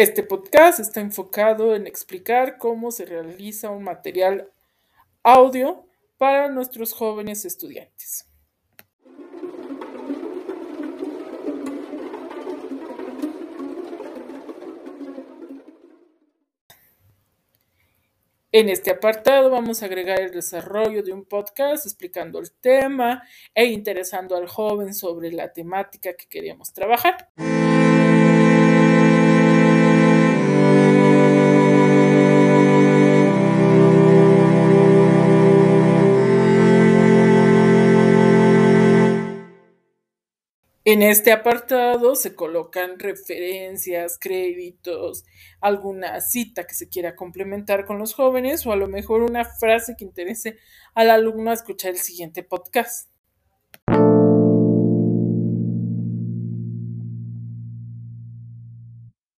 Este podcast está enfocado en explicar cómo se realiza un material audio para nuestros jóvenes estudiantes. En este apartado vamos a agregar el desarrollo de un podcast explicando el tema e interesando al joven sobre la temática que queríamos trabajar. En este apartado se colocan referencias, créditos, alguna cita que se quiera complementar con los jóvenes o a lo mejor una frase que interese al alumno a escuchar el siguiente podcast.